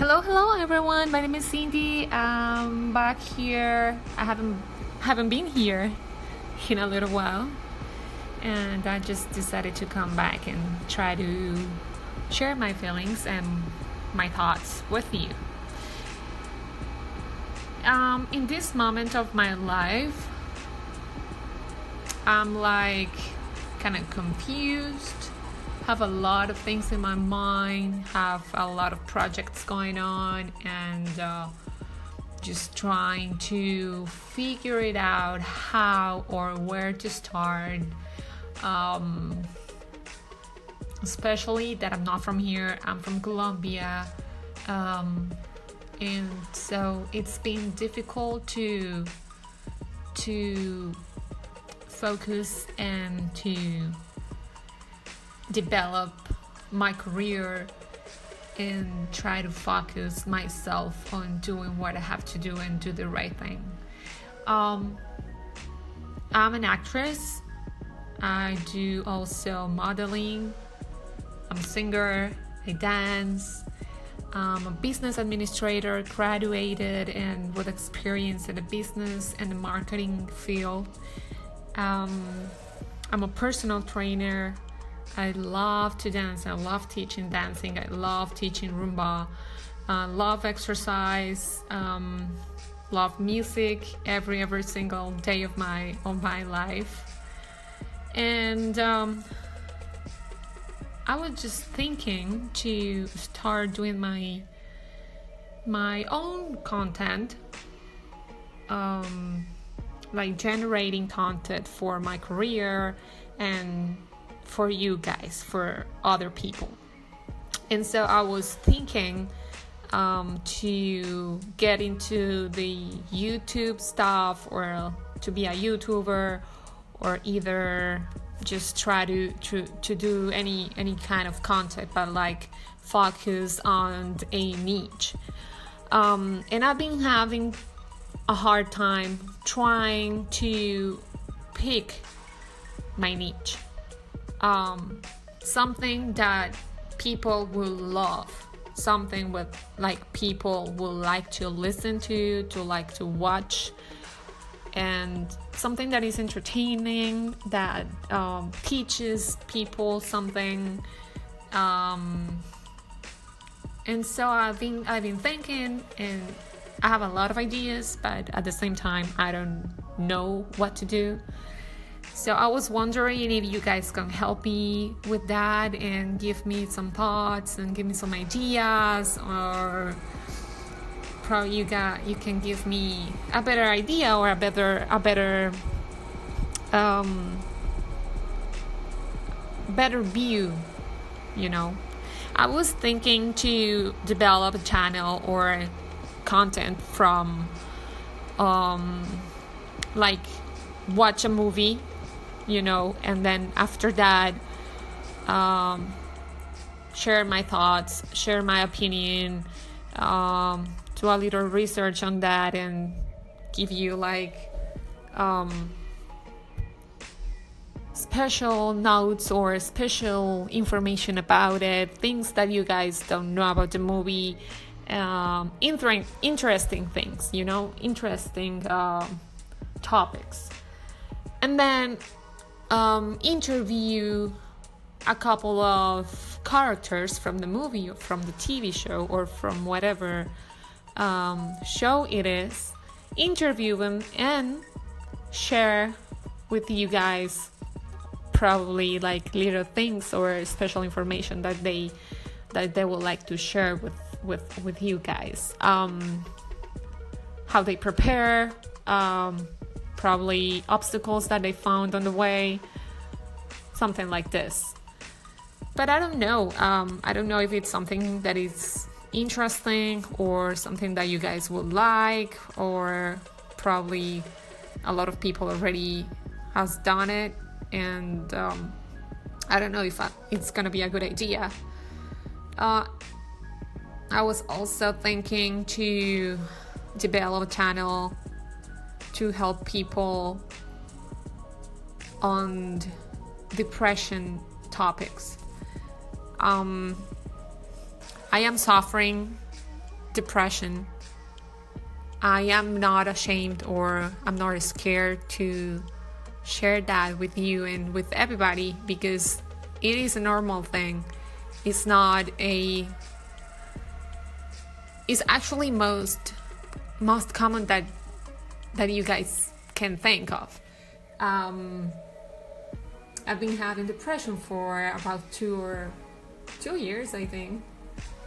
Hello, hello everyone. My name is Cindy. I'm back here. I haven't haven't been here in a little while, and I just decided to come back and try to share my feelings and my thoughts with you. Um, in this moment of my life, I'm like kind of confused have a lot of things in my mind, have a lot of projects going on, and uh, just trying to figure it out how or where to start. Um, especially that I'm not from here, I'm from Colombia. Um, and so it's been difficult to to focus and to develop my career and try to focus myself on doing what I have to do and do the right thing. Um, I'm an actress. I do also modeling. I'm a singer. I dance. I'm a business administrator, graduated and with experience in the business and the marketing field. Um, I'm a personal trainer. I love to dance. I love teaching dancing. I love teaching Rumba. Uh, love exercise. Um, love music every every single day of my of my life. And um, I was just thinking to start doing my my own content. Um, like generating content for my career and for you guys, for other people. And so I was thinking um, to get into the YouTube stuff or to be a YouTuber or either just try to, to, to do any any kind of content but like focus on a niche um, and i've been having a hard time trying to pick my niche um, something that people will love. Something with like people will like to listen to to like to watch. And something that is entertaining that um, teaches people something um, and so I've been I've been thinking and I have a lot of ideas but at the same time I don't know what to do so I was wondering if you guys can help me with that and give me some thoughts and give me some ideas or probably you got you can give me a better idea or a better a better um better view you know. I was thinking to develop a channel or content from um like watch a movie you know, and then after that, um, share my thoughts, share my opinion, um, do a little research on that, and give you like um, special notes or special information about it, things that you guys don't know about the movie, um, inter- interesting things, you know, interesting uh, topics. And then um, interview a couple of characters from the movie, from the TV show, or from whatever um, show it is, interview them and share with you guys probably like little things or special information that they that they would like to share with with with you guys. Um how they prepare um probably obstacles that they found on the way, something like this. But I don't know. Um, I don't know if it's something that is interesting or something that you guys would like, or probably a lot of people already has done it, and um, I don't know if I, it's gonna be a good idea. Uh, I was also thinking to develop a channel to help people on depression topics. Um, I am suffering depression. I am not ashamed or I'm not scared to share that with you and with everybody because it is a normal thing. It's not a it's actually most most common that that you guys can think of. Um, I've been having depression for about two or two years, I think,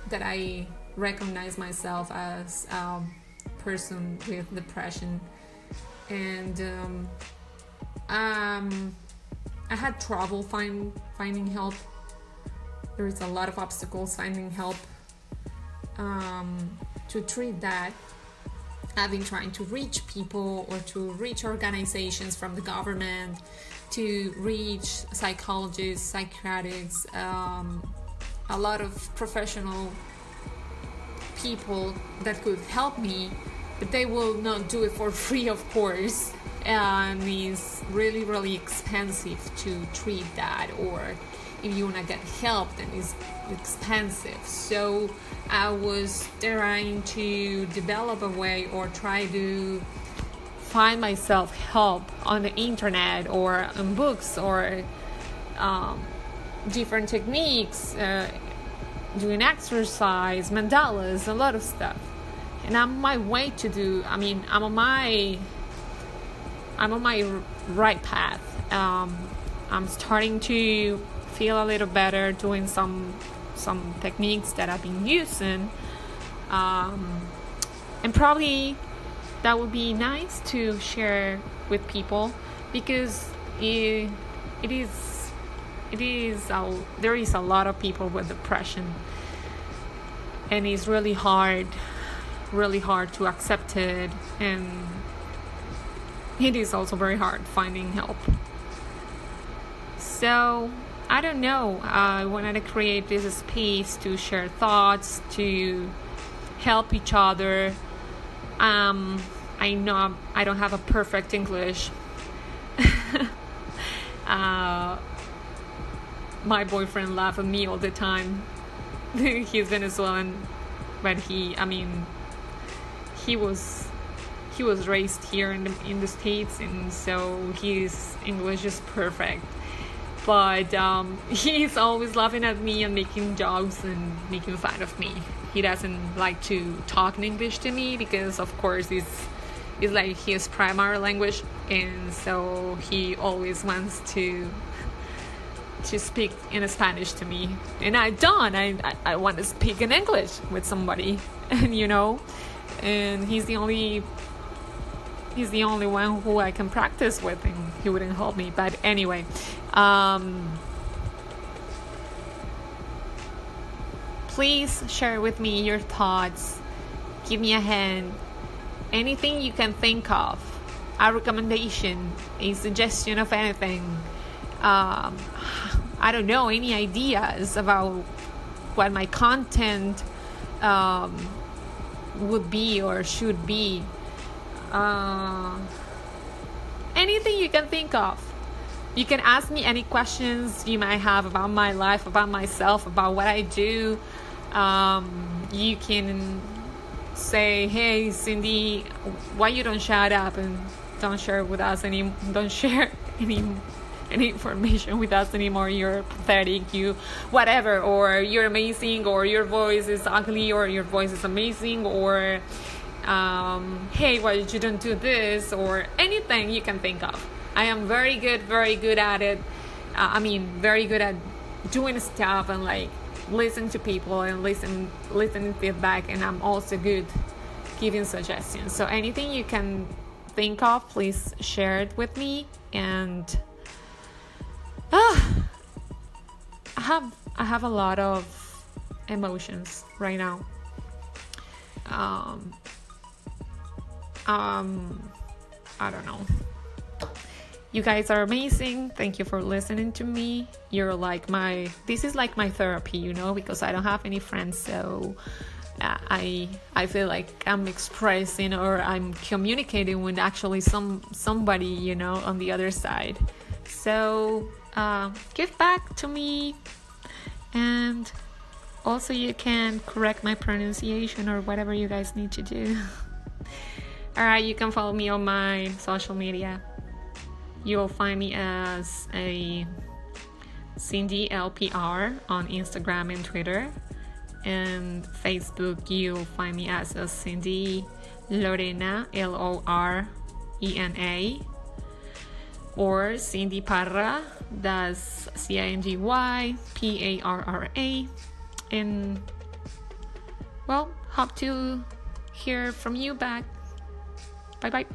that I recognize myself as a person with depression, and um, um, I had trouble find finding help. There is a lot of obstacles finding help um, to treat that I've been trying to reach people or to reach organizations from the government, to reach psychologists, psychiatrists, um, a lot of professional people that could help me, but they will not do it for free, of course. And it's really, really expensive to treat that, or if you want to get help, then it's expensive. So I was trying to develop a way or try to find myself help on the internet or in books or um, different techniques, uh, doing exercise, mandalas, a lot of stuff. And I'm on my way to do. I mean, I'm on my I'm on my right path. Um, I'm starting to feel a little better doing some some techniques that I've been using. Um, and probably that would be nice to share with people because it, it is it is a, there is a lot of people with depression and it's really hard really hard to accept it and it is also very hard finding help so I don't know. I wanted to create this space to share thoughts, to help each other. Um, I know I don't have a perfect English. uh, my boyfriend laughs at me all the time. He's Venezuelan, but he, I mean, he was he was raised here in the in the states, and so his English is perfect but um, he's always laughing at me and making jokes and making fun of me. He doesn't like to talk in English to me because, of course, it's it's like his primary language, and so he always wants to to speak in Spanish to me, and I don't. I I, want to speak in English with somebody, and you know, and he's the only he's the only one who I can practice with, and he wouldn't help me. But anyway, um, please share with me your thoughts. Give me a hand. Anything you can think of, a recommendation, a suggestion of anything. Um, I don't know, any ideas about what my content um, would be or should be. Uh, anything you can think of you can ask me any questions you might have about my life, about myself, about what I do. Um, you can say, "Hey, Cindy, why you don't shut up and don't share with us any, don't share any." any information with us anymore you're pathetic you whatever or you're amazing or your voice is ugly or your voice is amazing or um, hey why you don't do this or anything you can think of I am very good, very good at it. Uh, I mean, very good at doing stuff and like listen to people and listen listen feedback. And I'm also good giving suggestions. So anything you can think of, please share it with me. And ah, I have I have a lot of emotions right now. Um, um, I don't know. You guys are amazing. Thank you for listening to me. You're like my this is like my therapy, you know, because I don't have any friends, so uh, I I feel like I'm expressing or I'm communicating with actually some somebody, you know, on the other side. So uh, give back to me and also, you can correct my pronunciation or whatever you guys need to do. Alright, you can follow me on my social media. You'll find me as a Cindy LPR on Instagram and Twitter. And Facebook, you'll find me as a Cindy Lorena, L O R E N A. Or Cindy Parra, that's C I N D Y P A R R A. And well, hope to hear from you back. Bye bye.